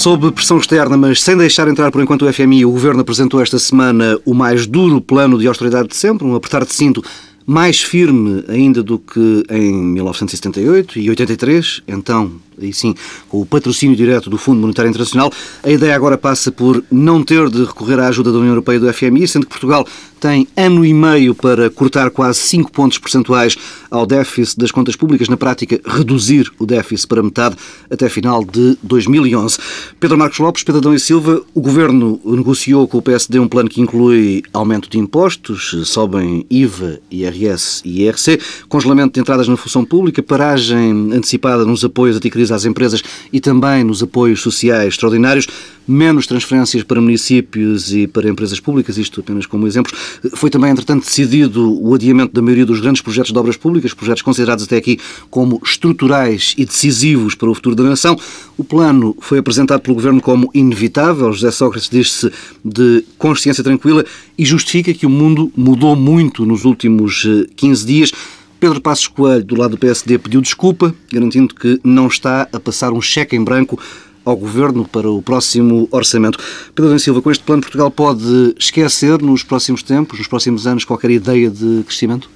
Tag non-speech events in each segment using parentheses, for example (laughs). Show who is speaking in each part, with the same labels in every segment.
Speaker 1: Sob pressão externa, mas sem deixar entrar por enquanto o FMI, o Governo apresentou esta semana o mais duro plano de austeridade de sempre, um apertar de cinto mais firme ainda do que em 1978 e 83, então e sim, com o patrocínio direto do Fundo Monetário Internacional, a ideia agora passa por não ter de recorrer à ajuda da União Europeia e do FMI, sendo que Portugal tem ano e meio para cortar quase 5 pontos percentuais ao déficit das contas públicas, na prática reduzir o déficit para metade até final de 2011. Pedro Marcos Lopes, Pedro Adão e Silva, o Governo negociou com o PSD um plano que inclui aumento de impostos, sobem IVA, IRS e IRC, congelamento de entradas na função pública, paragem antecipada nos apoios anticrise às empresas e também nos apoios sociais extraordinários, menos transferências para municípios e para empresas públicas, isto apenas como exemplo. Foi também, entretanto, decidido o adiamento da maioria dos grandes projetos de obras públicas, projetos considerados até aqui como estruturais e decisivos para o futuro da nação. O plano foi apresentado pelo Governo como inevitável. José Sócrates diz-se de consciência tranquila e justifica que o mundo mudou muito nos últimos 15 eh, dias. Pedro Passos Coelho, do lado do PSD, pediu desculpa, garantindo que não está a passar um cheque em branco ao Governo para o próximo orçamento. Pedro Silva, com este plano, Portugal pode esquecer nos próximos tempos, nos próximos anos, qualquer ideia de crescimento?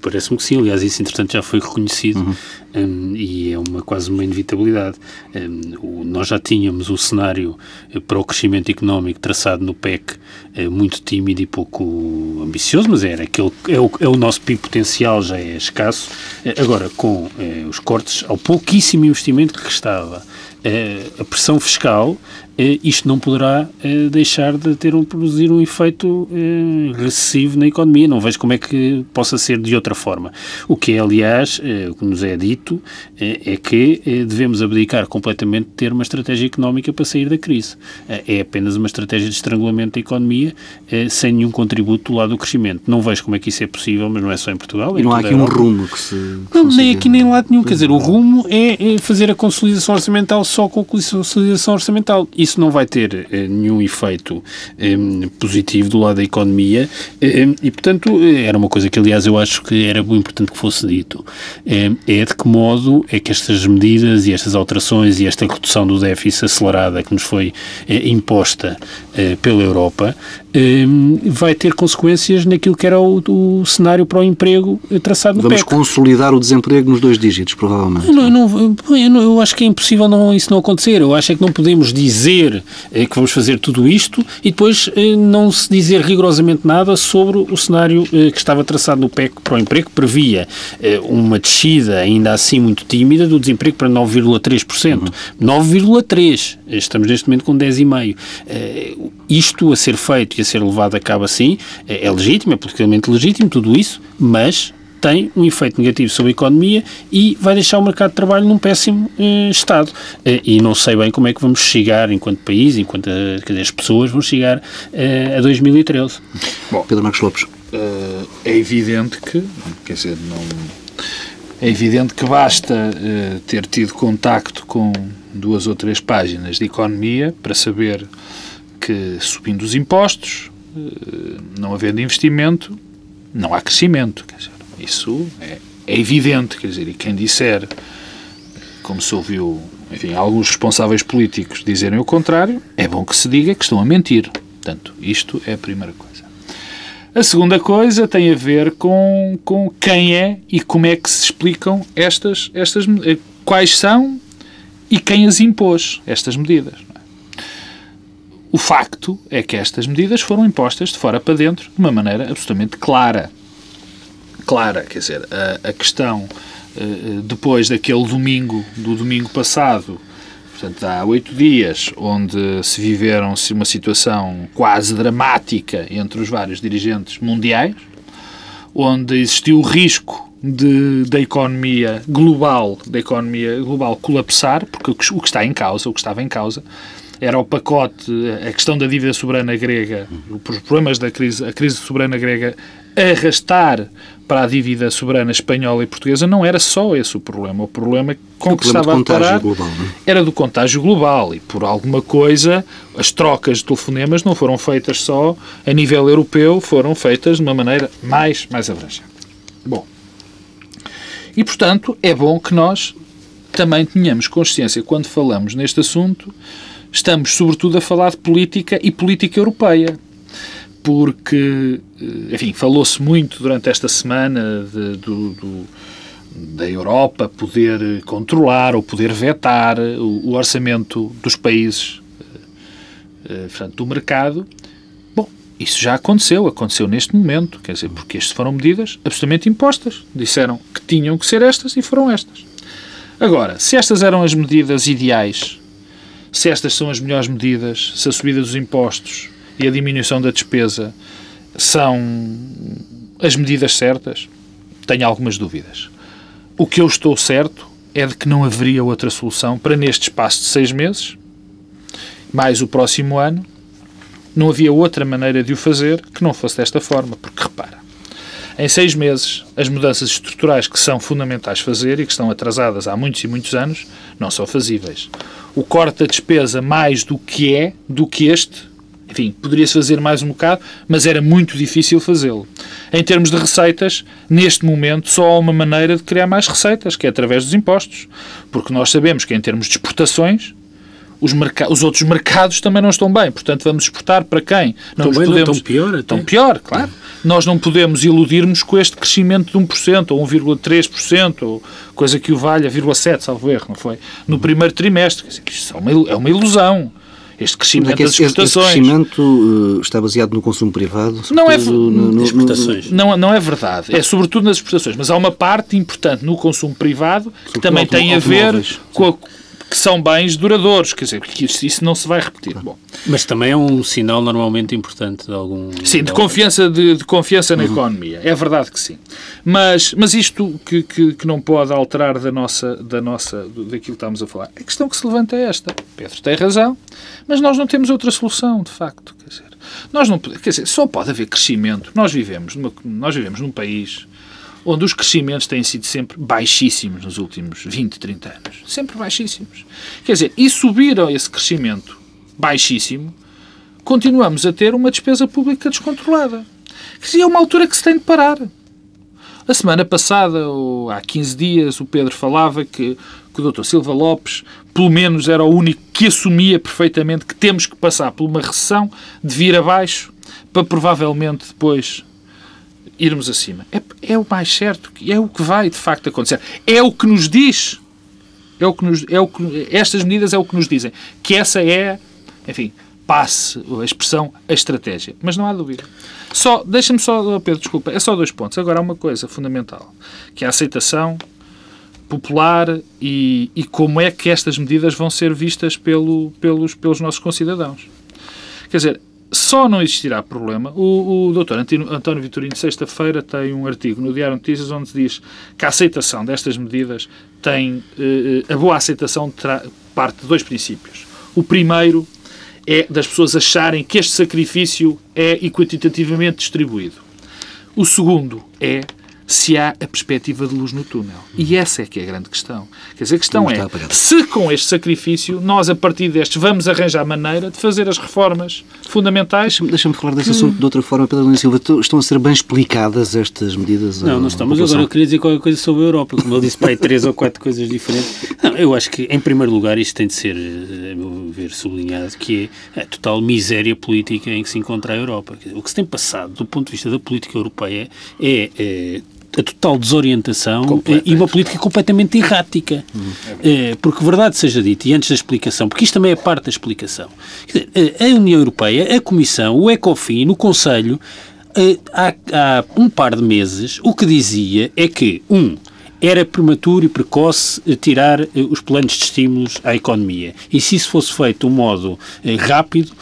Speaker 2: Parece-me que sim, aliás, isso entretanto já foi reconhecido uhum. um, e é uma, quase uma inevitabilidade. Um, o, nós já tínhamos o cenário eh, para o crescimento económico traçado no PEC uh, muito tímido e pouco ambicioso, mas era aquele, é, o, é o nosso PIB potencial, já é escasso. Uh, agora, com uh, os cortes ao pouquíssimo investimento que restava, a pressão fiscal eh, isto não poderá eh, deixar de ter um, produzir um efeito eh, recessivo na economia. Não vejo como é que possa ser de outra forma. O que é, aliás, o que nos é dito, é que devemos abdicar completamente de ter uma estratégia económica para sair da crise. É apenas uma estratégia de estrangulamento da economia sem nenhum contributo do lado do crescimento. Não vejo como é que isso é possível, mas não é só em Portugal.
Speaker 1: E não há aqui um rumo que se.
Speaker 2: Não, nem aqui nem lá nenhum. Quer dizer, o rumo é fazer a consolidação orçamental só com a consolidação orçamental. Isso não vai ter eh, nenhum efeito eh, positivo do lado da economia eh, e, portanto, era uma coisa que, aliás, eu acho que era muito importante que fosse dito. é de que modo é que estas medidas e estas alterações e esta redução do déficit acelerada que nos foi imposta pela Europa vai ter consequências naquilo que era o, o cenário para o emprego traçado no
Speaker 1: Vamos
Speaker 2: PEC.
Speaker 1: consolidar o desemprego nos dois dígitos, provavelmente.
Speaker 2: Não, não, eu, eu, acho que é impossível não, isso não acontecer. Eu acho é que não podemos dizer eh, que vamos fazer tudo isto e depois eh, não se dizer rigorosamente nada sobre o cenário eh, que estava traçado no PEC para o emprego, que previa uma descida ainda assim muito tímida do desemprego para 9,3%. Uhum. 9,3%. Estamos neste momento com 10,5%. Isto a ser feito e a ser levado a cabo assim é legítimo, é politicamente legítimo, tudo isso, mas tem um efeito negativo sobre a economia e vai deixar o mercado de trabalho num péssimo eh, estado. Eh, e não sei bem como é que vamos chegar, enquanto país, enquanto eh, dizer, as pessoas vão chegar eh, a 2013.
Speaker 1: Bom, Pedro Marcos Lopes.
Speaker 3: Eh, é evidente que, quer dizer, não. É evidente que basta eh, ter tido contacto com duas ou três páginas de economia para saber que, subindo os impostos, não havendo investimento, não há crescimento. Dizer, isso é, é evidente, quer dizer, e quem disser, como se ouviu, enfim, alguns responsáveis políticos dizerem o contrário, é bom que se diga que estão a mentir. Portanto, isto é a primeira coisa. A segunda coisa tem a ver com, com quem é e como é que se explicam estas, estas eh, quais são e quem as impôs, estas medidas. O facto é que estas medidas foram impostas de fora para dentro de uma maneira absolutamente clara clara. Quer dizer, a, a questão uh, depois daquele domingo, do domingo passado, portanto, há oito dias, onde se viveram uma situação quase dramática entre os vários dirigentes mundiais, onde existiu o risco de, da economia global, da economia global colapsar, porque o que, o que está em causa, o que estava em causa, era o pacote, a questão da dívida soberana grega, os problemas da crise, a crise soberana grega arrastar para a dívida soberana espanhola e portuguesa não era só esse o problema. O problema com o que estava a parar global, é? era do contágio global e por alguma coisa as trocas de telefonemas não foram feitas só a nível europeu, foram feitas de uma maneira mais, mais abrangente. Bom, e portanto é bom que nós também tenhamos consciência, quando falamos neste assunto, estamos sobretudo a falar de política e política europeia. Porque, eh, enfim, falou-se muito durante esta semana de, do, do, da Europa poder controlar ou poder vetar o, o orçamento dos países eh, portanto, do mercado. Bom, isso já aconteceu, aconteceu neste momento, quer dizer, porque estas foram medidas absolutamente impostas. Disseram que tinham que ser estas e foram estas. Agora, se estas eram as medidas ideais, se estas são as melhores medidas, se a subida dos impostos e a diminuição da despesa são as medidas certas, tenho algumas dúvidas. O que eu estou certo é de que não haveria outra solução para, neste espaço de seis meses, mais o próximo ano, não havia outra maneira de o fazer que não fosse desta forma. Porque, repara, em seis meses, as mudanças estruturais que são fundamentais fazer e que estão atrasadas há muitos e muitos anos não são fazíveis. O corte da despesa mais do que é, do que este, enfim, poderia-se fazer mais um bocado, mas era muito difícil fazê-lo. Em termos de receitas, neste momento só há uma maneira de criar mais receitas, que é através dos impostos. Porque nós sabemos que em termos de exportações, os, os, outros mercados também não estão bem. Portanto, vamos exportar para quem?
Speaker 2: Não estão, podemos... não, estão pior até.
Speaker 3: Estão pior, claro. Nós não podemos iludirmos com este crescimento de 1% ou 1,3%, ou coisa que o valha, 0,7%, salvo erro, não foi? No primeiro trimestre. Quer dizer, isto é uma, é uma ilusão este crescimento é das exportações.
Speaker 1: Esse crescimento uh, está baseado no consumo privado?
Speaker 3: Não é, no, no, exportações. Não, não é verdade. É sobretudo nas exportações. Mas há uma parte importante no consumo privado que também tem a ver com a, que são bens duradouros, quer dizer, que isso, não se vai repetir. Bom.
Speaker 2: Mas também é um sinal normalmente importante de algum...
Speaker 3: Sim, de, confiança, de, de confiança na uhum. economia, é verdade que sim. Mas, mas isto que, que, que, não pode alterar da nossa, da nossa, daquilo que estamos a falar, a questão que se levanta é esta. Pedro tem razão, mas nós não temos outra solução, de facto, quer dizer, nós não, quer dizer, só pode haver crescimento. Nós vivemos, numa, nós vivemos num país onde os crescimentos têm sido sempre baixíssimos nos últimos 20, 30 anos. Sempre baixíssimos. Quer dizer, e subiram esse crescimento baixíssimo, continuamos a ter uma despesa pública descontrolada. Quer dizer, é uma altura que se tem de parar. A semana passada, ou há 15 dias, o Pedro falava que, que o Dr. Silva Lopes, pelo menos, era o único que assumia perfeitamente que temos que passar por uma recessão, de vir abaixo, para provavelmente depois irmos acima. É, é o mais certo, é o que vai de facto acontecer. É o que nos diz. É o que nos, é o que, estas medidas é o que nos dizem. Que essa é, enfim, passe a expressão, a estratégia. Mas não há dúvida. Só, deixa-me só, oh, Pedro, desculpa, é só dois pontos. Agora há uma coisa fundamental, que é a aceitação popular e, e como é que estas medidas vão ser vistas pelo, pelos, pelos nossos concidadãos. Quer dizer, só não existirá problema. O, o doutor António Vitorino, sexta-feira, tem um artigo no Diário Notícias onde diz que a aceitação destas medidas tem. Eh, a boa aceitação parte de dois princípios. O primeiro é das pessoas acharem que este sacrifício é equitativamente distribuído. O segundo é se há a perspectiva de luz no túnel. E essa é que é a grande questão. Quer dizer, a questão é, se com este sacrifício, nós, a partir destes, vamos arranjar maneira de fazer as reformas fundamentais...
Speaker 1: Deixa-me falar desse que... assunto de outra forma, Pedro Nunes Silva. Estão a ser bem explicadas estas medidas?
Speaker 2: Não, não estão. Mas agora eu queria dizer qualquer coisa sobre a Europa. Como ele disse, para aí três ou quatro coisas diferentes. Não, eu acho que, em primeiro lugar, isto tem de ser, a meu ver, sublinhado, que é a total miséria política em que se encontra a Europa. O que se tem passado, do ponto de vista da política europeia, é, é a total desorientação Completa. e uma política completamente errática. Hum. É, porque, verdade seja dita, e antes da explicação, porque isto também é parte da explicação, a União Europeia, a Comissão, o ECOFIN, o Conselho, eh, há, há um par de meses, o que dizia é que, um, era prematuro e precoce eh, tirar eh, os planos de estímulos à economia. E se isso fosse feito de um modo eh, rápido,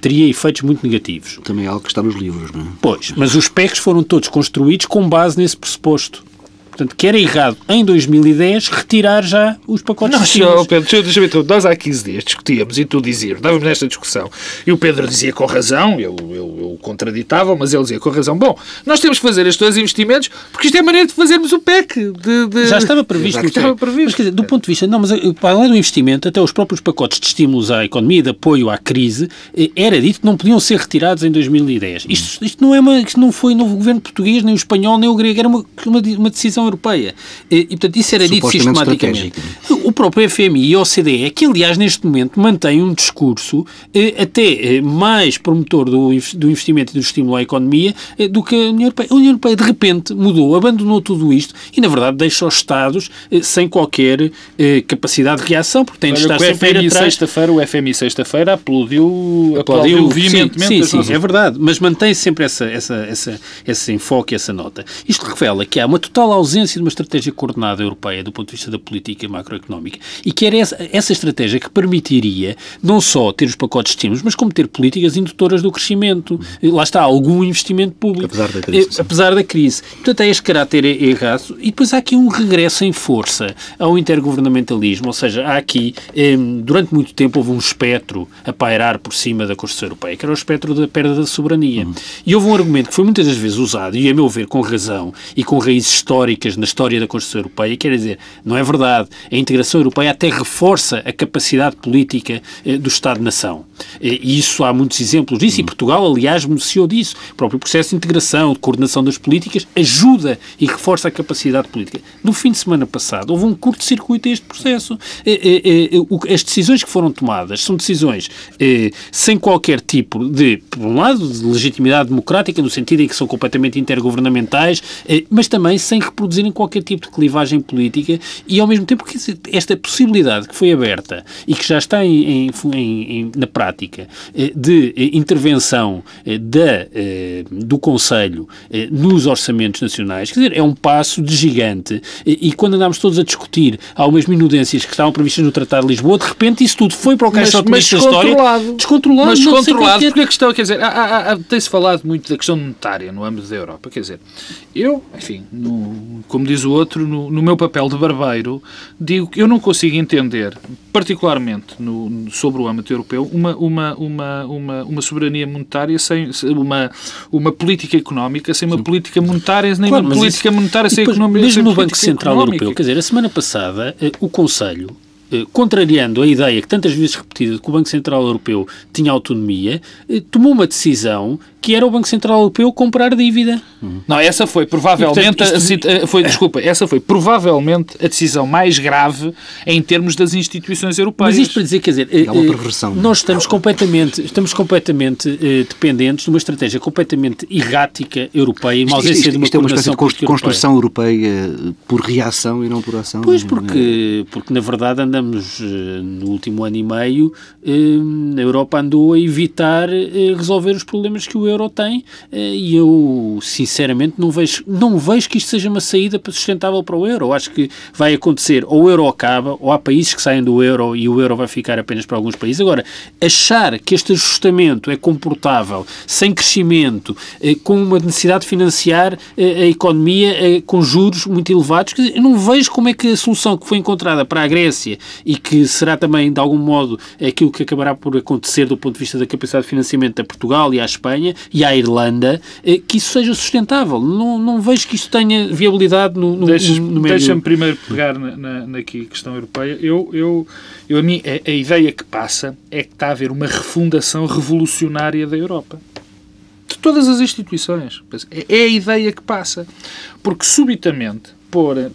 Speaker 2: teria efeitos muito negativos.
Speaker 1: Também é algo que está nos livros, não é?
Speaker 2: Pois, mas os PECs foram todos construídos com base nesse pressuposto. Portanto, que era errado, em 2010, retirar já os pacotes
Speaker 3: não, de senhor, Pedro, deixa eu nós há 15 dias discutíamos e tu dizias, estávamos nesta discussão, e o Pedro dizia com razão, eu, eu, eu contraditava, mas ele dizia com razão, bom, nós temos que fazer estes dois investimentos porque isto é a maneira de fazermos o PEC. De, de...
Speaker 2: Já estava previsto. Já estava previsto. Mas, quer dizer, do ponto de vista, não, mas eh, para além do investimento, até os próprios pacotes de estímulos à economia e de apoio à crise, eh, era dito que não podiam ser retirados em 2010. Isto, isto, não, é uma, isto não foi no governo português, nem o espanhol, nem o grego, era uma, uma, uma decisão Europeia. E, portanto, isso era dito sistematicamente. O próprio FMI e a OCDE, que aliás neste momento mantém um discurso eh, até eh, mais promotor do, do investimento e do estímulo à economia eh, do que a União Europeia. A União Europeia de repente mudou, abandonou tudo isto e na verdade deixa os Estados sem qualquer capacidade de reação, porque tem de estar sempre
Speaker 3: atrás. Sexta-feira, o FMI sexta-feira aplaudiu, aplaudiu, aplaudiu veementemente.
Speaker 2: Sim, sim, sim é verdade, mas mantém sempre essa, essa, essa, esse enfoque, essa nota. Isto revela que há uma total ausência de uma estratégia coordenada europeia do ponto de vista da política macroeconómica e que era essa, essa estratégia que permitiria não só ter os pacotes de estímulos, mas como ter políticas indutoras do crescimento. Lá está, algum investimento público.
Speaker 1: Apesar da crise.
Speaker 2: Sim. Apesar da crise. Portanto, é este caráter errado. E depois há aqui um regresso em força ao intergovernamentalismo, ou seja, há aqui, durante muito tempo, houve um espectro a pairar por cima da Constituição Europeia, que era o espectro da perda da soberania. Uhum. E houve um argumento que foi muitas das vezes usado, e a meu ver com razão, e com raízes históricas na história da Constituição Europeia, quer dizer, não é verdade. A integração europeia até reforça a capacidade política eh, do Estado-nação. Eh, e isso há muitos exemplos disso, e Portugal, aliás, beneficiou disso. O próprio processo de integração, de coordenação das políticas, ajuda e reforça a capacidade política. No fim de semana passado, houve um curto-circuito a este processo. Eh, as decisões que foram tomadas são decisões sem qualquer tipo de, por um lado, de legitimidade democrática, no sentido em que são completamente intergovernamentais, mas também sem reproduzirem qualquer tipo de clivagem política e, ao mesmo tempo, esta possibilidade que foi aberta e que já está em, em, em, na prática eh, de eh, intervenção eh, da, do Conselho nos orçamentos nacionais, quer dizer, é um passo de gigante e quando andámos todos a discutir algumas minudências que estavam previstas no Tratado de Lisboa, de repente isso tudo foi para o caixote
Speaker 3: da história.
Speaker 2: Descontrolado.
Speaker 3: Mas descontrolado, porque a questão, quer dizer, tem-se falado muito da questão monetária no âmbito da Europa, quer dizer, eu, enfim, no, como diz o outro, no, no meu papel de barbeiro, digo que eu não consigo entender, particularmente no, sobre o âmbito europeu, uma, uma, uma, uma, uma soberania monetária sem uma, uma política económica sem uma política monetária, nem claro, uma política isso, monetária sem economia.
Speaker 2: Mesmo no Banco Central económica. Europeu, quer dizer, a semana passada eh, o Conselho eh, contrariando a ideia que tantas vezes repetida de que o Banco Central Europeu tinha autonomia, eh, tomou uma decisão que era o Banco Central Europeu comprar dívida.
Speaker 3: Não, essa foi provavelmente, portanto, isto... a, foi, desculpa, essa foi provavelmente a decisão mais grave em termos das instituições europeias.
Speaker 2: Mas isto para dizer, quer dizer, é uma perversão. nós estamos completamente, estamos completamente eh, dependentes de uma estratégia completamente errática europeia, uma ausência isto, isto, de uma isto é uma espécie de
Speaker 1: construção europeia. europeia por reação e não por ação.
Speaker 2: Pois, porque, porque na verdade andamos no último ano e meio, a Europa andou a evitar resolver os problemas que o euro tem eh, e eu, sinceramente, não vejo, não vejo que isto seja uma saída sustentável para o euro. Eu acho que vai acontecer, ou o euro acaba, ou há países que saem do euro e o euro vai ficar apenas para alguns países. Agora, achar que este ajustamento é comportável, sem crescimento, eh, com uma necessidade de financiar eh, a economia com juros muito elevados, eu não vejo como é que a solução que foi encontrada para a Grécia e que será também, de algum modo, aquilo que acabará por acontecer do ponto de vista da capacidade de financiamento a Portugal e à Espanha, e à Irlanda, eh, que isso seja sustentável. Não, não vejo que isso tenha viabilidade no, no,
Speaker 3: Deixa,
Speaker 2: no
Speaker 3: meio... Deixa-me primeiro pegar na, na, na questão europeia. Eu, eu, eu, a, mim, a, a ideia que passa é que está a haver uma refundação revolucionária da Europa de todas as instituições. É, é a ideia que passa. Porque subitamente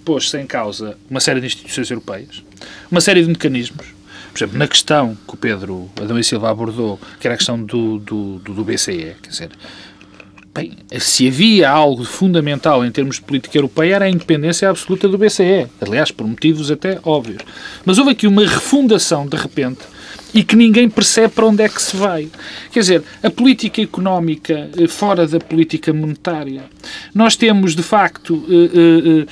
Speaker 3: pôs-se em causa uma série de instituições europeias, uma série de mecanismos, por exemplo, na questão que o Pedro Adão e Silva abordou, que era a questão do, do, do BCE, quer dizer, bem, se havia algo fundamental em termos de política europeia era a independência absoluta do BCE, aliás, por motivos até óbvios. Mas houve aqui uma refundação, de repente, e que ninguém percebe para onde é que se vai. Quer dizer, a política económica eh, fora da política monetária. Nós temos, de facto, eh, eh,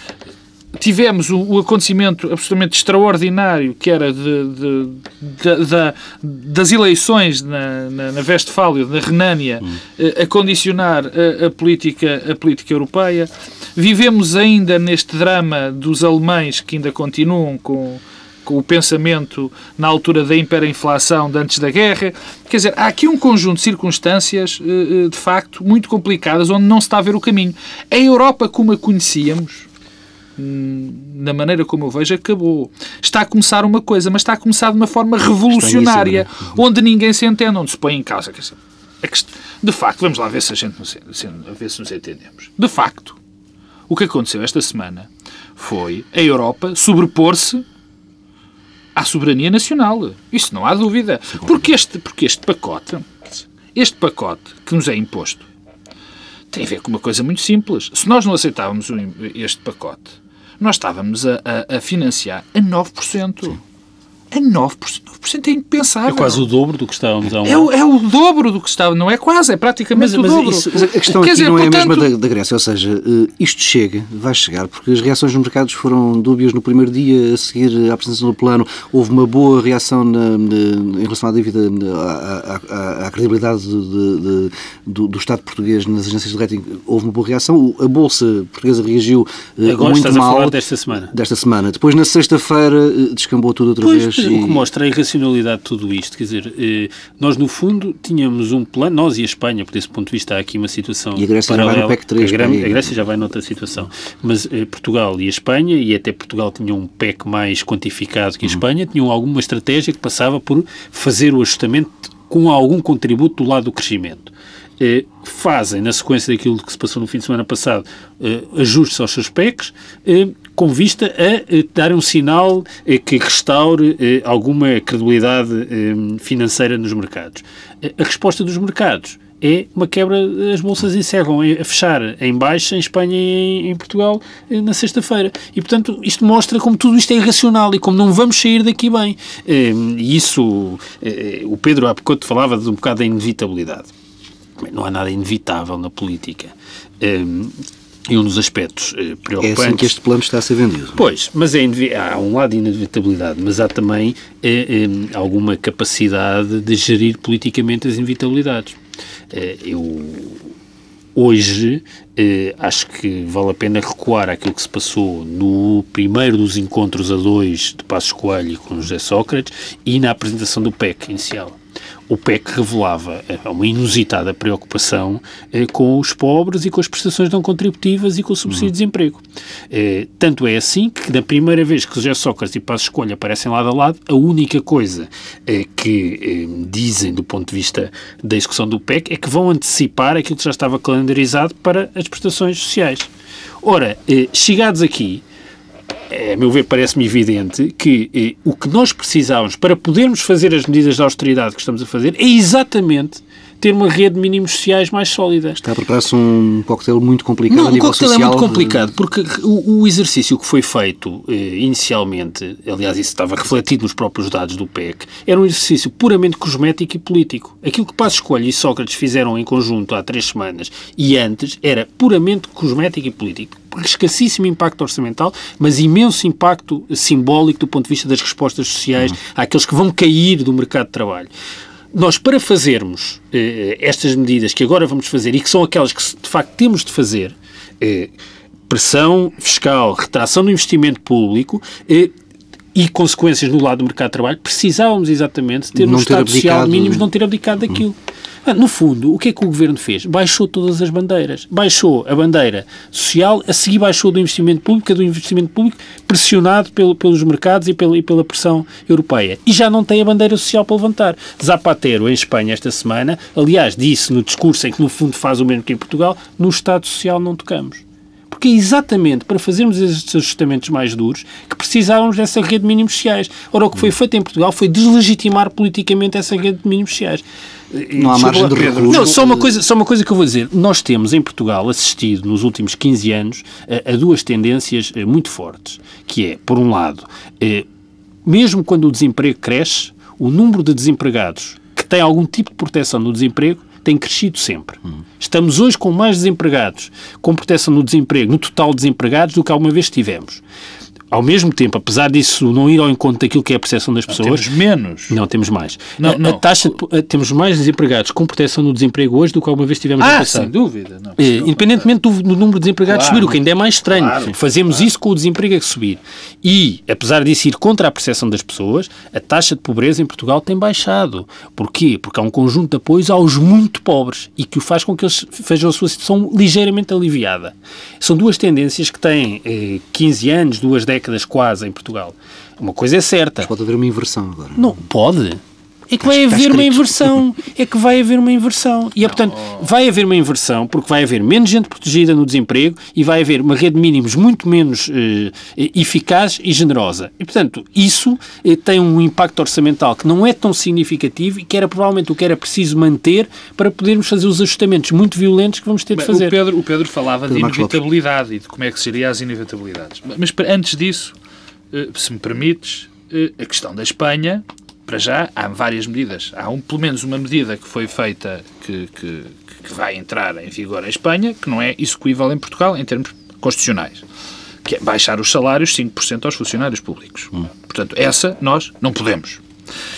Speaker 3: tivemos o, o, acontecimento absolutamente extraordinário que era de, de, de, de das eleições na, na, na Westfália, na Renânia, hum. a, a condicionar a, a, política, a política europeia. Vivemos ainda neste drama dos alemães que ainda continuam com, com o pensamento na altura da hiperinflação de antes da guerra. Quer dizer, há aqui um conjunto de circunstâncias, eh, eh, de facto, muito complicadas, onde não se está a ver o caminho. A Europa como a conhecíamos, na maneira como eu vejo, acabou. Está a começar uma coisa, mas está a começar de uma forma revolucionária, onde ninguém se entende, onde se põe em causa. De facto, vamos lá ver se a gente nos, ver se nos entendemos. De facto, O que aconteceu esta semana foi a Europa sobrepor-se à soberania nacional. Isso não há dúvida. Porque este, porque este pacote, este pacote que nos é imposto, tem a ver com uma coisa muito simples. Se nós não aceitávamos este pacote, nós estávamos a, a, a financiar a 9%. Sim a 9%. 9% é impensável.
Speaker 2: É quase o dobro do que estávamos há um
Speaker 3: é, o, é o dobro do que estava, não é quase, é praticamente mas, o dobro.
Speaker 1: Isso, a questão Quer aqui dizer, não portanto... é a mesma da, da, Grécia, ou seja, eh, isto chega, vai chegar, porque as reações nos mercados foram dúbias no primeiro dia a seguir à apresentação do plano. Houve uma boa reação na, na, em relação à dívida, à, à, à credibilidade de, de, do, do, Estado português nas agências de rating. Houve uma boa reação. A Bolsa portuguesa reagiu
Speaker 2: eh, Agora
Speaker 1: muito
Speaker 2: estás
Speaker 1: mal.
Speaker 2: A falar desta semana.
Speaker 1: Desta semana. Depois, na sexta-feira, eh, descambou tudo outra
Speaker 2: pois,
Speaker 1: vez.
Speaker 2: O que mostra a irracionalidade de tudo isto. Quer dizer, eh, nós no fundo tínhamos um plano, nós e a Espanha, por esse ponto de vista, há aqui uma situação
Speaker 1: E a Grécia paralela. já vai no PEC 3.
Speaker 2: A, a Grécia já vai noutra situação. Mas eh, Portugal e a Espanha, e até Portugal tinham um PEC mais quantificado que a uhum. Espanha, tinham alguma estratégia que passava por fazer o ajustamento com algum contributo do lado do crescimento. Eh, fazem, na sequência daquilo que se passou no fim de semana passado, eh, ajustes aos seus PECs, com vista a eh, dar um sinal eh, que restaure eh, alguma credibilidade financeira nos mercados. A resposta dos mercados é uma quebra, as bolsas encerram a fechar em baixa em Espanha e em, Portugal na sexta-feira. E, portanto, isto mostra como tudo isto é irracional e como não vamos sair daqui bem. E isso, o Pedro há pouco falava de um bocado da inevitabilidade. Não há nada inevitável na política. E um dos aspectos eh, preocupantes...
Speaker 1: É assim que este plano está a ser vendido.
Speaker 2: Pois, mas é, há um lado de inevitabilidade, mas há também eh, eh, alguma capacidade de gerir politicamente as inevitabilidades. Eh, eu, hoje, eh, acho que vale a pena recuar àquilo que se passou no primeiro dos encontros a dois de Passos Coelho com José Sócrates e na apresentação do PEC inicial o PEC revelava eh, uma inusitada preocupação eh, com os pobres e com as prestações não contributivas e com o subsídio de desemprego. Eh, tanto é assim que, na primeira vez que José Sócrates e Passos Escolha aparecem lado a lado, a única coisa que dizem do ponto de vista da execução do PEC é que vão antecipar aquilo que já estava calendarizado para as prestações sociais. Ora, chegados aqui, a meu ver, parece-me evidente que eh, o que nós precisávamos para podermos fazer as medidas de austeridade que estamos a fazer é exatamente ter uma rede de mínimos sociais mais sólida.
Speaker 1: Está a preparar-se um coquetel muito complicado
Speaker 2: Não,
Speaker 1: a nível
Speaker 2: social.
Speaker 1: o
Speaker 2: coquetel é muito complicado, porque o, o exercício que foi feito eh, inicialmente, aliás, isso estava refletido nos próprios dados do PEC, era um exercício puramente cosmético e político. Aquilo que Passos Coelho e Sócrates fizeram em conjunto há três semanas e antes era puramente cosmético e político escassíssimo impacto orçamental, mas imenso impacto simbólico do ponto de vista das respostas sociais uhum. àqueles que vão cair do mercado de trabalho. Nós, para fazermos eh, estas medidas que agora vamos fazer e que são aquelas que de facto temos de fazer, eh, pressão fiscal, retração do investimento público, eh, e consequências no lado do mercado de trabalho, precisávamos exatamente ter não um Estado social mínimo, não ter abdicado daquilo. Hum. No fundo, o que é que o Governo fez? Baixou todas as bandeiras. Baixou a bandeira social, a seguir baixou do investimento público, do investimento público pressionado pelo, pelos mercados e pela, e pela pressão europeia. E já não tem a bandeira social para levantar. Zapatero, em Espanha, esta semana, aliás, disse no discurso em que, no fundo, faz o mesmo que em Portugal, no Estado Social não tocamos porque é exatamente para fazermos estes ajustamentos mais duros que precisávamos dessa rede de mínimos sociais. Ora, o que foi feito em Portugal foi deslegitimar politicamente essa rede de mínimos sociais.
Speaker 1: Não há margem de recurso.
Speaker 2: Não, só uma, coisa, só uma coisa que eu vou dizer. Nós temos em Portugal assistido nos últimos 15 anos a, a duas tendências eh, muito fortes, que é, por um lado, eh, mesmo quando o desemprego cresce, o número de desempregados que têm algum tipo de proteção no desemprego tem crescido sempre. Estamos hoje com mais desempregados, com proteção no desemprego, no total de desempregados, do que alguma vez tivemos ao mesmo tempo, apesar disso não ir ao encontro daquilo que é a percepção das pessoas... Não,
Speaker 3: temos menos.
Speaker 2: Não, temos mais. Não, a, não. a taxa de, temos mais desempregados com proteção no desemprego hoje do que alguma vez tivemos
Speaker 3: ah,
Speaker 2: no passado.
Speaker 3: sem dúvida. Não,
Speaker 2: é, independentemente do, do, número de desempregados claro, subir, o que ainda é mais estranho. Claro, Fazemos claro. isso com o desemprego a subir. E, apesar disso ir contra a percepção das pessoas, a taxa de pobreza em Portugal tem baixado. Porquê? Porque há um conjunto de apoios aos muito pobres e que o faz com que eles vejam a sua situação ligeiramente aliviada. São duas tendências que têm eh, 15 anos, duas décadas quase em Portugal. Uma coisa é certa.
Speaker 1: Mas pode haver uma inversão agora.
Speaker 2: Não, pode. É que vai haver uma inversão. (laughs) É que vai haver uma inversão. E é, portanto, vai haver uma inversão porque vai haver menos gente protegida no desemprego e vai haver uma rede de mínimos muito menos eh, eficaz e generosa. E, portanto, isso eh, tem um impacto orçamental que não é tão significativo e que era provavelmente o que era preciso manter para podermos fazer os ajustamentos muito violentos que vamos ter de fazer.
Speaker 3: O Pedro, o Pedro falava Pedro de inevitabilidade e de como é que seria as inevitabilidades. Mas antes disso, eh, se me permites, eh, a questão da Espanha, para já, há várias medidas. Há um, pelo menos uma medida que foi feita que, que, que vai entrar em vigor em Espanha, que não é execuível em Portugal em termos constitucionais, que é baixar os salários 5% aos funcionários públicos. Hum. Portanto, essa nós não podemos.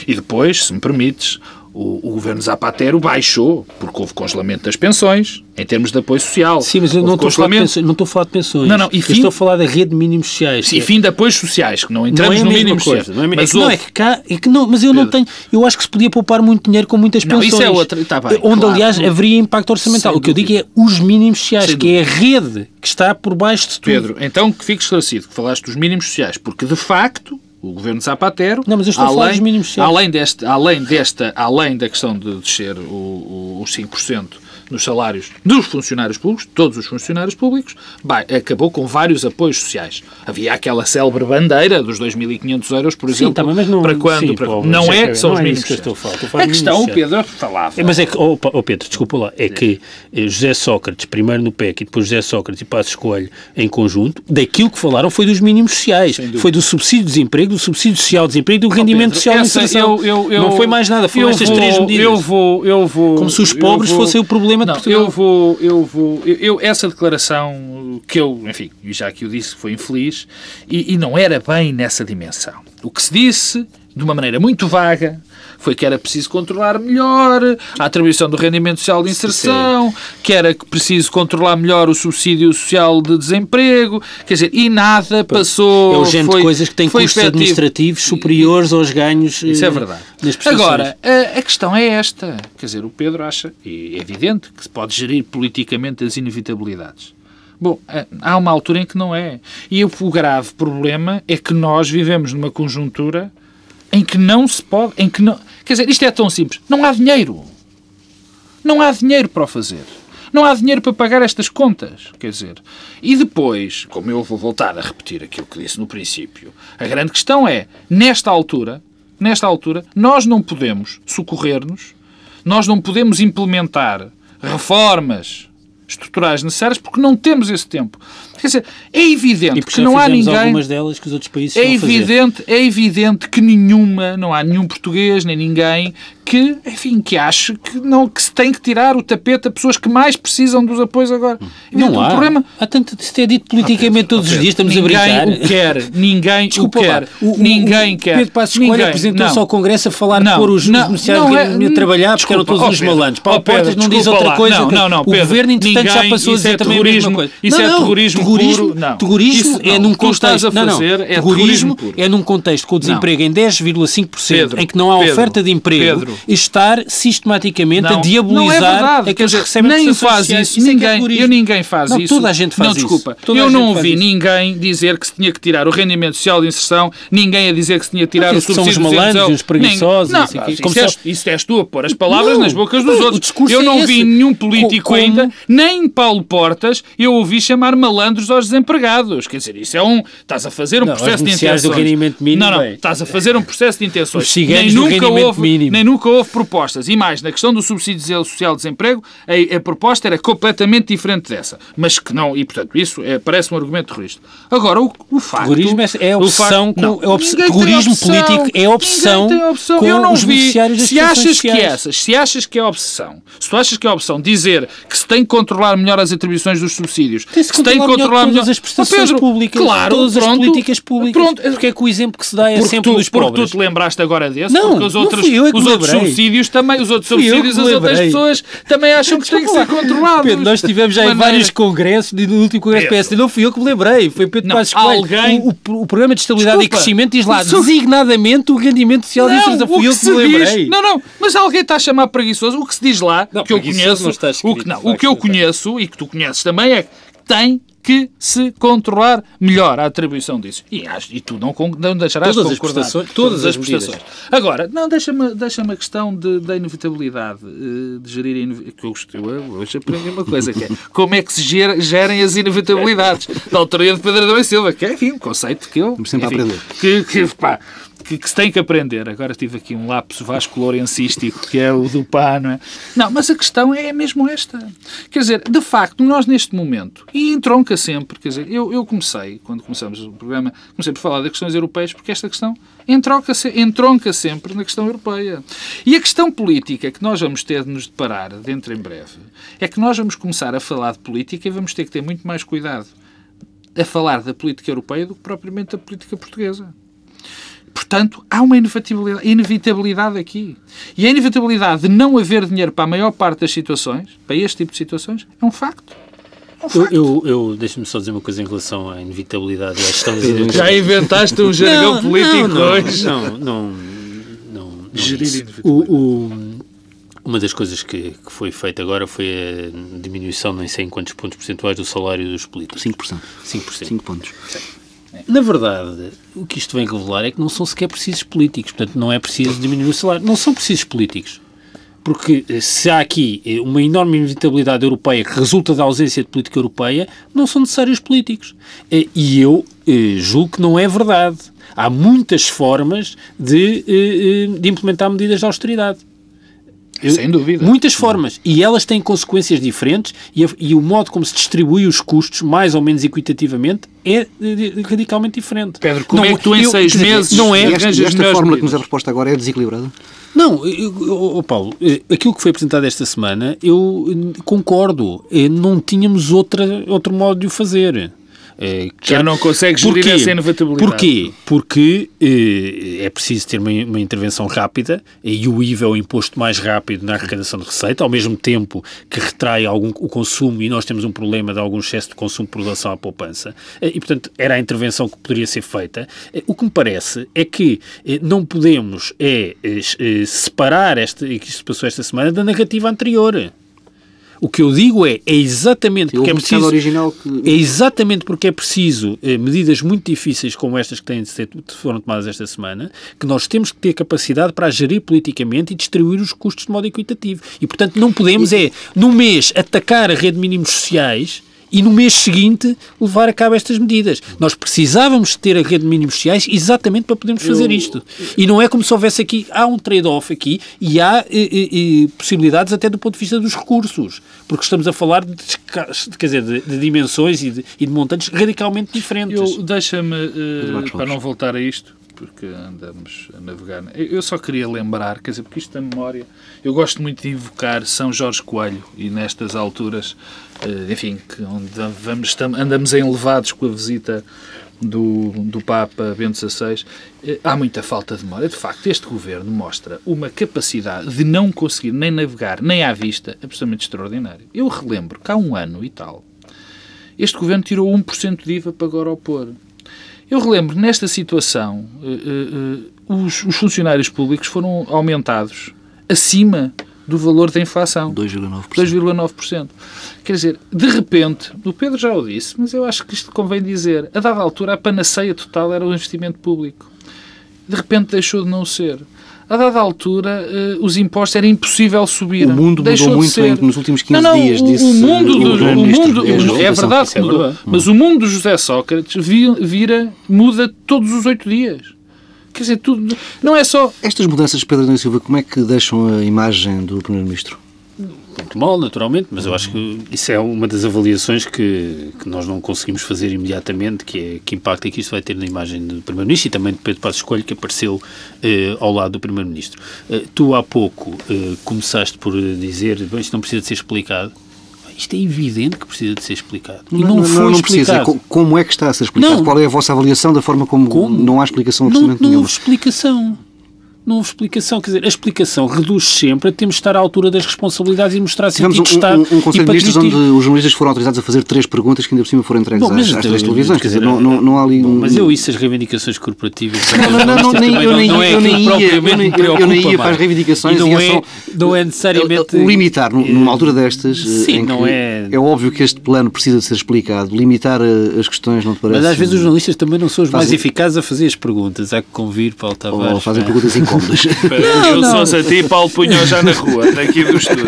Speaker 3: E depois, se me permites, o, o, governo Zapatero baixou, porque houve congelamento das pensões, em termos de apoio social.
Speaker 2: Sim, mas eu não estou, pensões, não estou a falar de pensões. Não, não, e fim, estou a falar da rede de mínimos sociais.
Speaker 3: Sim, e fim de apoios sociais, que não entramos não é no mínimo coisa.
Speaker 2: Não é, mas, é que, não, é que cá, é que não, mas eu Pedro. não tenho. Eu acho que se podia poupar muito dinheiro com muitas pensões. Não, isso é outra. Tá bem, onde, claro. aliás, haveria impacto orçamental. Sem o que dúvida. eu digo é os mínimos sociais, Sem que dúvida. é a rede que está por baixo de tudo.
Speaker 3: Pedro, então que fique esclarecido que falaste dos mínimos sociais, porque de facto o governo Zapatero.
Speaker 2: Não, mas eu estou além, a falar mínimos.
Speaker 3: Além, deste, além, desta, além da questão de descer o, o, os 5% nos salários dos funcionários públicos, todos os funcionários públicos, bem, acabou com vários apoios sociais. Havia aquela célebre bandeira dos 2.500 euros, por exemplo, sim, também, mas não, para quando? Sim, para, não, não é, são não os é mínimos. É que estou a falar. Estou a, falar a questão, o Pedro falava.
Speaker 2: É, mas é que, oh, oh, Pedro, desculpa lá, é que eh, José Sócrates, primeiro no PEC e depois José Sócrates e Passos Coelho em conjunto, daquilo que falaram foi dos mínimos sociais. Foi do subsídio de desemprego, do subsídio social de desemprego e do rendimento Pedro, social de inserção. Eu, eu, não foi mais nada, foram estas três medidas.
Speaker 3: Eu vou, eu vou,
Speaker 2: Como se os pobres vou, fossem o problema
Speaker 3: não,
Speaker 2: de Portugal.
Speaker 3: Eu vou, eu vou, eu, eu, essa declaração que eu, enfim, já que eu disse, foi infeliz e, e não era bem nessa dimensão. O que se disse, de uma maneira muito vaga, foi que era preciso controlar melhor a atribuição do rendimento social de inserção, Sim. que era preciso controlar melhor o subsídio social de desemprego, quer dizer, e nada passou.
Speaker 2: É urgente foi, coisas que têm custos efetivo. administrativos superiores aos ganhos.
Speaker 3: Isso é eh, verdade. Agora, a, a, questão é esta, quer dizer, o Pedro acha, e é evidente, que se pode gerir politicamente as inevitabilidades. Bom, eh, há uma altura em que não é. E o grave problema é que nós vivemos numa conjuntura em que não se pode, em que não, quer dizer, isto é tão simples, não há dinheiro. Não há dinheiro para o fazer. Não há dinheiro para pagar estas contas, quer dizer. E depois, como eu vou voltar a repetir aquilo que disse no princípio, a grande questão é, nesta altura, nesta altura, nós não podemos socorrer-nos, nós não podemos implementar reformas estruturais necessárias porque não temos esse tempo. Quer dizer, é evidente que não há ninguém.
Speaker 2: algumas delas que os outros países
Speaker 3: é evidente, É evidente que nenhuma, não há nenhum português nem ninguém que, enfim, que ache que, não, que se tem que tirar o tapete a pessoas que mais precisam dos apoios agora.
Speaker 2: Não há. Problema... Há tanto de se ter dito politicamente todos os dias, estamos
Speaker 3: ninguém
Speaker 2: a brincar.
Speaker 3: Ninguém o quer, ninguém Desculpa o quer. O, ninguém
Speaker 2: o,
Speaker 3: quer.
Speaker 2: Pedro Passos Coelho apresentou-se ao Congresso a falar não, pôr os, não, beneficiários é, a trabalhar porque eram todos uns malandros. Paulo Portas não diz outra coisa. Não, não, não, o Governo, entretanto, já passou a dizer é também a mesma coisa.
Speaker 3: Isso é terrorismo puro.
Speaker 2: Terrorismo é num contexto... Não, não. Terrorismo é num contexto com o desemprego em 10,5% em que não há oferta de emprego estar sistematicamente não, a diabolizar
Speaker 3: não é aqueles que recebem nem faz isso, isso ninguém, é eu ninguém faz
Speaker 2: não,
Speaker 3: isso.
Speaker 2: Toda a gente faz
Speaker 3: não, desculpa, isso. eu não ouvi ninguém dizer que se tinha que tirar o rendimento social de inserção, ninguém a dizer que se tinha que tirar o subsídio
Speaker 2: São os malandros e os preguiçosos.
Speaker 3: Não, assim, isso, como és, isso és tu a pôr as palavras nas bocas dos outros. Eu não é vi nenhum político ainda, nem Paulo Portas, eu ouvi chamar malandros aos desempregados. Quer dizer, isso é um... Estás a fazer um processo de intenções.
Speaker 2: do rendimento mínimo.
Speaker 3: Não, não, estás a fazer um processo de intenções. Nem nunca houve, nem nunca houve propostas. E mais, na questão do subsídio social de desemprego, a, a, proposta era completamente diferente dessa. Mas que não, e portanto, isso é, parece um argumento terrorista. Agora, o, o facto.
Speaker 2: Terrorismo é, é opção. Com, não, é op terrorismo político é opção. Opção. Com Eu não os vi.
Speaker 3: Se achas que essas, se achas que é opção, se tu achas que é opção dizer que se tem que controlar melhor as atribuições dos subsídios,
Speaker 2: tem -se, se tem que controlar melhor todas as prestações Pedro, públicas, claro, todas pronto, as políticas públicas. Pronto, porque é que o exemplo que se dá é sempre
Speaker 3: tu,
Speaker 2: dos pobres.
Speaker 3: Porque tu te lembraste agora desse,
Speaker 2: não,
Speaker 3: porque os outros,
Speaker 2: eu é
Speaker 3: os outros subsídios também, os outros subsídios, as outras pessoas também acham que têm que ser controlados.
Speaker 2: Pedro, nós tivemos já em vários congressos, no último congresso PSD, não fui eu que me lembrei, foi Pedro não, Passos. Alguém... O, o, o, Programa de Estabilidade Desculpa. e Crescimento diz lá, designadamente, o rendimento social de inserção. Fui eu que me lembrei.
Speaker 3: Diz, não, não, mas alguém está a chamar preguiçoso. O que se diz lá, não, que eu conheço, o que, não, o que eu conheço e que tu conheces também é que tem que se controlar melhor a atribuição disso. E, e tu não, não deixarás
Speaker 2: todas
Speaker 3: de concordar.
Speaker 2: As todas, todas as, prestações.
Speaker 3: Agora, não, deixa-me deixa a questão de, da inevitabilidade, eh, de gerir a inevitabilidade. Eu, eu hoje aprendi uma coisa, que é como é que se gerem as inevitabilidades. Da autoria de Pedro Adão Silva, que é, enfim, um conceito que eu...
Speaker 1: Sempre
Speaker 3: enfim,
Speaker 1: aprender.
Speaker 3: Que, que, pá, que, que, se tem que aprender. Agora tive aqui um lapso vasculorencístico, que é o do pá, não é? Não, mas a questão é mesmo esta. Quer dizer, de facto, nós neste momento, e entronca sempre, quer dizer, eu, eu comecei, quando começamos o programa, comecei por falar das questões europeias, porque esta questão entronca, entronca sempre na questão europeia. E a questão política que nós vamos ter de nos deparar dentro em breve é que nós vamos começar a falar de política e vamos ter que ter muito mais cuidado a falar da política europeia do que propriamente da política portuguesa. Portanto, há uma inevitabilidade, inevitabilidade aqui. E a inevitabilidade de não haver dinheiro para a maior parte das situações, para este tipo de situações, é um facto.
Speaker 2: É um facto. Eu, eu, eu deixa-me só dizer uma coisa em relação à inevitabilidade e à gestão das
Speaker 3: Já inventaste um jargão não, político
Speaker 2: não,
Speaker 3: hoje.
Speaker 2: Não, não, não. não Gerir o, o, uma das coisas que, que, foi feita agora foi a diminuição, nem sei em quantos pontos percentuais, do salário dos políticos.
Speaker 1: 5%.
Speaker 2: 5%.
Speaker 1: 5 pontos. Sim.
Speaker 2: Na verdade, o que isto vem revelar é que não são sequer precisos políticos. Portanto, não é preciso diminuir o salário. Não são precisos políticos. Porque eh, se há aqui eh, uma enorme inevitabilidade europeia que resulta da ausência de política europeia, não são necessários políticos. Eh, e eu julgo que não é verdade. Há muitas formas de, de implementar medidas de austeridade.
Speaker 3: Sem dúvida.
Speaker 2: Muitas formas. E elas têm consequências diferentes e, a, e, o modo como se distribui os custos, mais ou menos equitativamente, é radicalmente diferente.
Speaker 3: Pedro, como não, é que tu em eu, seis meses
Speaker 1: dizer, não é, esta, esta fórmula que nos é proposta agora é desequilibrada?
Speaker 2: Não, eu, eu, Paulo, eh, aquilo que foi apresentado esta semana, eu concordo. Eh, não tínhamos outra, outro modo de o fazer.
Speaker 3: É, Já não consegue gerir Porquê? essa inevitabilidade.
Speaker 2: Porquê? Porque eh, é preciso ter uma, uma, intervenção rápida e o IVA é o imposto mais rápido na arrecadação de receita, ao mesmo tempo que retrai algum, o consumo e nós temos um problema de algum excesso de consumo por relação à poupança. Eh, e, portanto, era a intervenção que poderia ser feita. Eh, o que me parece é que eh, não podemos é, eh, separar, esta, que se passou esta semana, da narrativa anterior. O que eu digo é, é exatamente porque é preciso, que... é exatamente porque é preciso eh, medidas muito difíceis como estas que têm de ser, foram tomadas esta semana, que nós temos que ter capacidade para gerir politicamente e distribuir os custos de modo equitativo. E, portanto, não podemos é, no mês, atacar a rede de mínimos sociais e no mês seguinte levar a cabo estas medidas. Nós precisávamos ter a rede de mínimos sociais exatamente para podermos fazer eu... isto. E não é como se houvesse aqui, há um trade-off aqui e há e, e, possibilidades até do ponto de vista dos recursos, porque estamos a falar de, quer dizer, de, de dimensões e de, e de, montantes radicalmente diferentes.
Speaker 3: Deixa-me, uh, para não voltar a isto, porque andamos a navegar. Eu só queria lembrar, quer dizer, porque isto da memória, eu gosto muito de invocar São Jorge Coelho e nestas alturas, eh, enfim, que onde vamos, andamos enlevados com a visita do, do Papa Bento XVI, eh, há muita falta de memória. De facto, este governo mostra uma capacidade de não conseguir nem navegar, nem à vista, absolutamente extraordinária. Eu relembro que há um ano e tal, este governo tirou 1% de IVA para agora opor. Eu relembro, nesta situação, uh, uh, os, os, funcionários públicos foram aumentados acima do valor da inflação.
Speaker 1: 2,9%.
Speaker 3: 2,9%. Quer dizer, de repente, o Pedro já o disse, mas eu acho que isto convém dizer, a dada altura a panaceia total era o investimento público. De repente deixou de não ser a dada altura, uh, os impostos era impossível subir.
Speaker 1: O mundo
Speaker 3: Deixou
Speaker 1: mudou muito
Speaker 3: ser...
Speaker 1: nos últimos 15
Speaker 3: não, não,
Speaker 1: dias,
Speaker 3: o,
Speaker 1: disse
Speaker 3: o mundo, do, o mundo
Speaker 1: é,
Speaker 3: é verdade que mudou, mas o mundo do José Sócrates vira, muda todos os oito dias. Quer dizer, tudo, não é só...
Speaker 1: Estas mudanças, Pedro Silva, como é que deixam a imagem do Primeiro-Ministro?
Speaker 2: Muito mal, naturalmente, mas eu acho que isso é uma das avaliações que, que nós não conseguimos fazer imediatamente, que é que impacto é que isto vai ter na imagem do Primeiro-Ministro e também de Pedro Passos Coelho, que apareceu eh, ao lado do Primeiro-Ministro. Eh, tu há pouco eh, começaste por dizer, bem, isto não precisa de ser explicado. Isto é evidente que precisa de ser explicado.
Speaker 1: E não, não, foi não, explicado. Precisa. Como é que está a ser explicado? Qual é a vossa avaliação da forma como, como? não há explicação absolutamente
Speaker 2: não,
Speaker 1: nenhuma?
Speaker 2: Não houve explicação. Não houve explicação. Quer dizer, a explicação reduz sempre a termos de estar à altura das responsabilidades e mostrar sentido
Speaker 1: um,
Speaker 2: de Estado.
Speaker 1: Um, um Conselho de Ministros onde os jornalistas foram autorizados a fazer três perguntas que ainda por cima foram entregues Bom, às, às três televisões. Quer dizer, não, não, não há ali
Speaker 2: um... Mas eu isso, as reivindicações corporativas...
Speaker 1: Não, não, não, não, nem, eu nem, eu nem ia, eu nem ia para as reivindicações.
Speaker 2: não, é, não é necessariamente...
Speaker 1: Limitar, numa altura destas,
Speaker 2: Sim, não é...
Speaker 1: É óbvio que este plano precisa de ser explicado. Limitar as questões não te parece...
Speaker 2: Mas às vezes os jornalistas também não são os mais eficazes a fazer as perguntas. Há que convir, Paulo Tavares.
Speaker 1: Ou fazem perguntas incómodas.
Speaker 3: Eu não. sou a ti, Paulo Punhão já na rua, daqui do estúdio.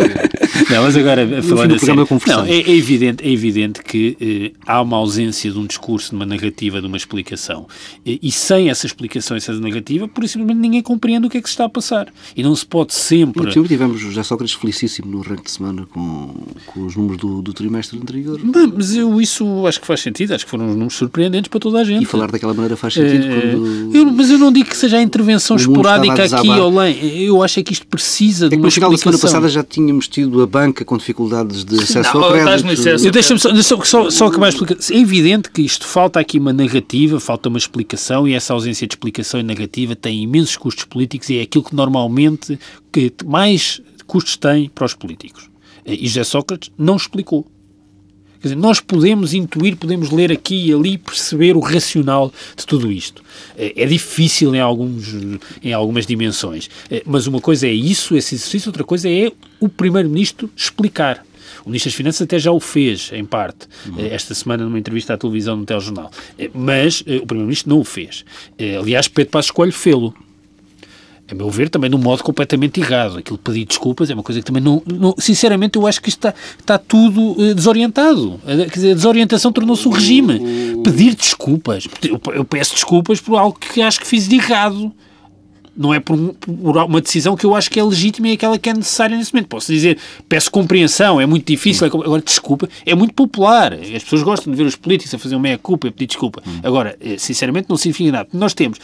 Speaker 2: Não, mas agora, falando assim, não, é, é, evidente, é evidente que eh, há uma ausência de um discurso, de uma narrativa, de uma explicação. E, e sem essa explicação, essa narrativa, por simplesmente ninguém compreende o que é que se está a passar. E não se pode sempre...
Speaker 1: Sempre tivemos o José Sócrates felicíssimo no arranque de semana com, com os números do, do trimestre anterior.
Speaker 2: Mas eu isso acho que faz sentido, acho que foram uns números surpreendentes para toda a gente.
Speaker 1: E falar daquela maneira faz sentido é, quando...
Speaker 2: Eu, mas eu não digo que seja a intervenção esporádica aqui ou lá. Eu acho é que isto precisa é de uma
Speaker 1: no final da semana passada já tínhamos tido a banca com dificuldades de acesso não, ao crédito.
Speaker 2: Deixa-me só, só, só, só acabar a explicar. É evidente que isto falta aqui uma narrativa, falta uma explicação e essa ausência de explicação e narrativa tem imensos custos políticos e é aquilo que normalmente que mais custos tem para os políticos. E José Sócrates não explicou. Quer dizer, nós podemos intuir, podemos ler aqui e ali perceber o racional de tudo isto. É, é difícil em, alguns, em algumas dimensões, é, mas uma coisa é isso, esse exercício, outra coisa é o Primeiro-Ministro explicar. O Ministro das Finanças até já o fez, em parte, uhum. É, esta semana numa entrevista à televisão no telejornal. Mas o Primeiro-Ministro não o fez. Aliás, Pedro Passos Coelho fê-lo a meu ver, também de um modo completamente errado. Aquilo pedir desculpas é uma coisa que também não. não sinceramente, eu acho que está, está tudo uh, desorientado. Quer dizer, a desorientação tornou-se um regime. Pedir desculpas. Eu, eu, peço desculpas por algo que acho que fiz de errado. Não é por, por, uma decisão que eu acho que é legítima e aquela que é necessária nesse momento. Posso dizer, peço compreensão, é muito difícil. Agora, desculpa, é muito popular. As pessoas gostam de ver os políticos a fazer uma meia-culpa e pedir desculpa. Agora, eh, sinceramente, não significa nada. Nós temos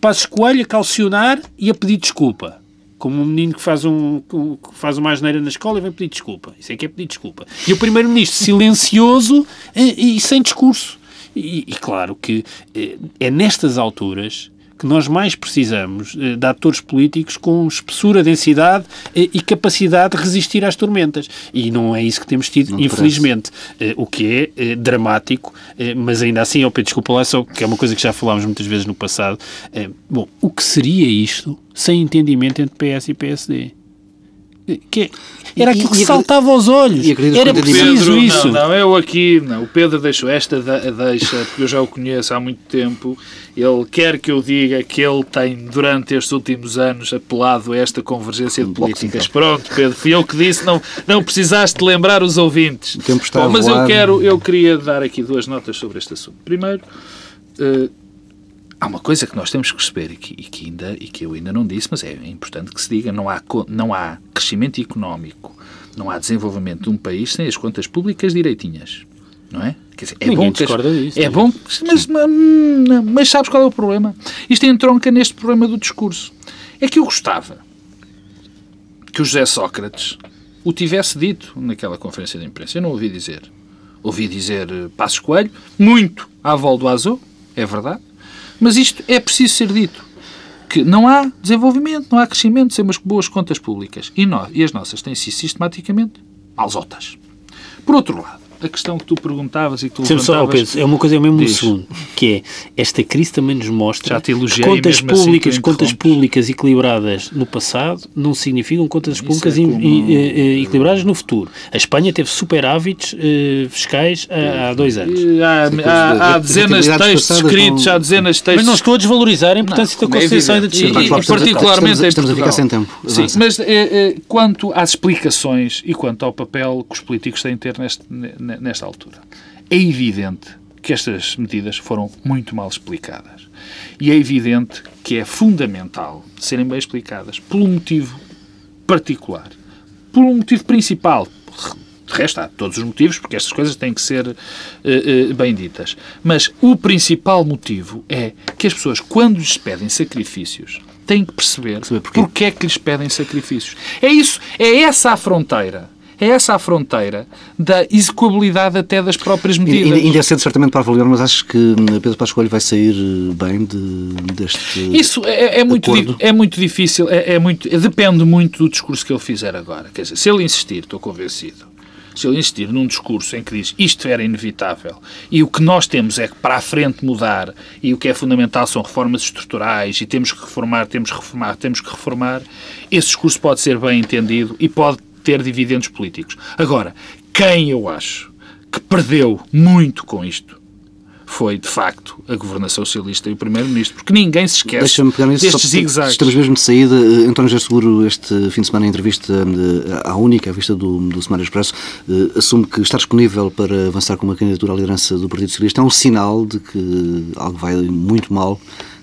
Speaker 2: Passos Coelho a calcionar e a pedir desculpa. Como um menino que faz, um, que faz uma asneira na escola e vem pedir desculpa. Isso é que é pedir desculpa. E o Primeiro-Ministro silencioso e, e, sem discurso. E, e claro que é, é nestas alturas que nós mais precisamos eh, de atores políticos com espessura, densidade eh, e capacidade de resistir às tormentas. E não é isso que temos tido, não infelizmente. Eh, o que é dramático, mas ainda assim, eu peço desculpa lá, só que é uma coisa que já falámos muitas vezes no passado. Bom, o que seria isto sem entendimento entre PS e PSD? Que era aquilo que saltava aos olhos. Era preciso
Speaker 3: Pedro,
Speaker 2: isso.
Speaker 3: Não, não, eu aqui, não. O Pedro deixou esta deixa, porque eu já o conheço há muito tempo. Ele quer que eu diga que ele tem, durante estes últimos anos, apelado a esta convergência de políticas. Pronto, Pedro, fui eu que disse, não, não precisaste lembrar os ouvintes.
Speaker 1: O tempo está
Speaker 3: Bom, mas eu quero, eu queria dar aqui duas notas sobre este assunto. Primeiro, uh, Há uma coisa que nós temos que perceber e que, e que, ainda, e que eu ainda não disse, mas é importante que se diga: não há, não há crescimento económico, não há desenvolvimento de um país sem as contas públicas direitinhas. Não é?
Speaker 2: Quer dizer, é Ninguém bom discorda disso.
Speaker 3: É bom, mas, mas, mas sabes qual é o problema? Isto entronca neste problema do discurso. É que eu gostava que o José Sócrates o tivesse dito naquela conferência de imprensa. Eu não ouvi dizer. Ouvi dizer eh, Passos Coelho, muito à volta do Azul, é verdade, mas isto é preciso ser dito. Que não há desenvolvimento, não há crescimento sem umas boas contas públicas. E, nós, e as nossas têm sido sistematicamente malzotas. Por outro lado, a questão que tu perguntavas e que tu Sim, levantavas...
Speaker 2: Só, Pedro, é uma coisa, é mesmo um segundo, que é, esta crise também nos mostra Já te que contas assim públicas, assim contas públicas equilibradas no passado não significam contas públicas é como... equilibradas no futuro. A Espanha teve superávites uh, fiscais há, há, dois anos.
Speaker 3: Há, há, há dezenas de textos escritos, com... há dezenas de textos...
Speaker 2: Mas não estou a desvalorizar a importância não, da Constituição é e da
Speaker 3: decisão. E, e, particularmente estamos, a ficar sem tempo. Sim, mas é, quanto às explicações e quanto ao papel que os políticos têm de ter neste nesta altura. É evidente que estas medidas foram muito mal explicadas. E é evidente que é fundamental serem bem explicadas por um motivo particular. Por um motivo principal. De resto, há todos os motivos, porque estas coisas têm que ser uh, uh, bem ditas. Mas o principal motivo é que as pessoas, quando lhes pedem sacrifícios, têm que perceber, perceber porque é que lhes pedem sacrifícios. É isso, é essa a fronteira É essa a fronteira da execuabilidade até das próprias medidas.
Speaker 1: Ainda é cedo certamente para avaliar, mas acho que Pedro Passos Coelho vai sair bem de, deste
Speaker 3: Isso é, é muito, é muito difícil, é, é, muito, depende muito do discurso que ele fizer agora. Quer dizer, se ele insistir, estou convencido, se ele insistir num discurso em que diz isto era inevitável e o que nós temos é que para a frente mudar e o que é fundamental são reformas estruturais e temos que reformar, temos que reformar, temos que reformar, esse discurso pode ser bem entendido e pode ter dividendos políticos. Agora, quem eu acho que perdeu muito com isto foi, de facto, a governação socialista e o Primeiro-Ministro, porque ninguém se esquece destes zigue-zagues.
Speaker 1: Estamos mesmo de saída. Eh, António José Seguro, este fim de semana, em entrevista eh, à única, à vista do, do Semana Expresso, eh, assume que estar disponível para avançar com uma candidatura à liderança do Partido Socialista é um sinal de que algo vai muito mal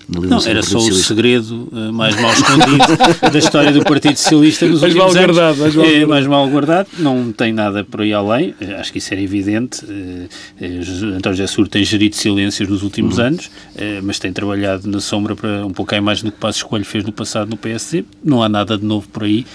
Speaker 2: não, era só o segredo uh, mais mal escondido (laughs) da história do Partido Socialista nos mais últimos mal anos. Guardado, mais, mal é, mais mal guardado, não tem nada por aí além, eh, acho que isso era evidente. Uh, António José Sur tem gerido silêncios nos últimos uhum. anos, mas tem trabalhado na sombra para um pouco mais do que Passos Escolho fez no passado no PSD. Não há nada de novo por aí,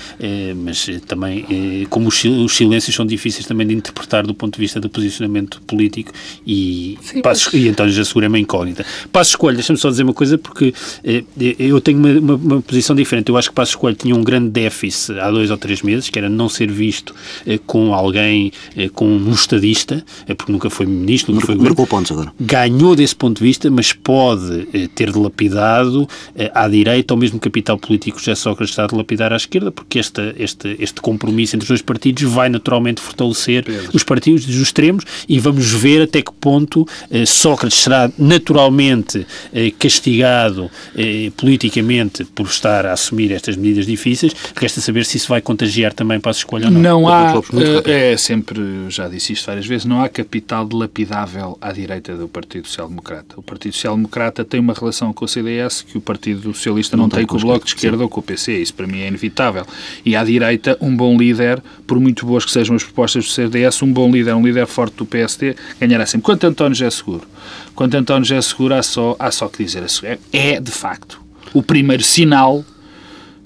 Speaker 2: mas também, como os, os, silêncios são difíceis também de interpretar do ponto de vista do posicionamento político e, Sim, Passos, mas... e António José Seguro é uma incógnita. Passos Escolho, deixa-me só dizer uma coisa, porque eh, eu tenho uma, uma, uma, posição diferente. Eu acho que Passos Coelho tinha um grande déficit há dois ou três meses, que era não ser visto eh, com alguém, eh, com um estadista, eh, porque nunca foi ministro, nunca foi
Speaker 1: pontos agora.
Speaker 2: Ganhou desse ponto de vista, mas pode eh, ter dilapidado eh, à direita, ou mesmo capital político José Sócrates está a dilapidar à esquerda, porque este, este, este compromisso entre os dois partidos vai naturalmente fortalecer Pedro. os partidos dos extremos e vamos ver até que ponto Sócrates será naturalmente castigado eh, politicamente por estar a assumir estas medidas difíceis. Resta saber se isso vai contagiar também para a escolha ou não.
Speaker 3: Não há, eh, é sempre, já disse isto várias vezes, não há capital dilapidável à direita do Partido Social Democrata. O Partido Social Democrata tem uma relação com o CDS que o Partido Socialista não, não tem com o Bloco de Esquerda sim. ou com o PC. Isso para mim é inevitável. E à direita, um bom líder, por muito boas que sejam as propostas do CDS, um bom líder, um líder forte do PSD, ganhará sempre. Quanto António José Seguro, Quanto António José Seguro, há só, há só que dizer, é, é de facto o primeiro sinal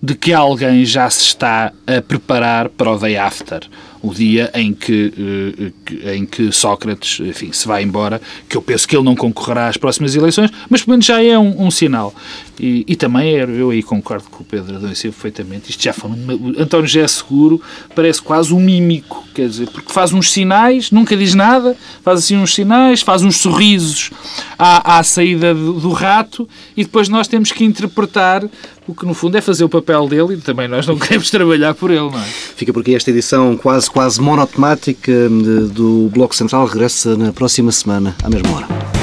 Speaker 3: de que alguém já se está a preparar para o day after, o dia em que, eh, em que Sócrates, enfim, se vai embora, que eu penso que ele não concorrerá às próximas eleições, mas pelo menos já é um, um sinal. E, e, também eu aí concordo com o Pedro Adão perfeitamente, isto já foi António já é seguro, parece quase um mímico, quer dizer, porque faz uns sinais, nunca diz nada, faz assim uns sinais, faz uns sorrisos à, à saída do, do rato e depois nós temos que interpretar o que no fundo é fazer o papel dele e também nós não (laughs) queremos trabalhar por ele, não é?
Speaker 1: Fica por aqui esta edição quase, quase monotemática do Bloco Central regressa na próxima semana, à mesma hora.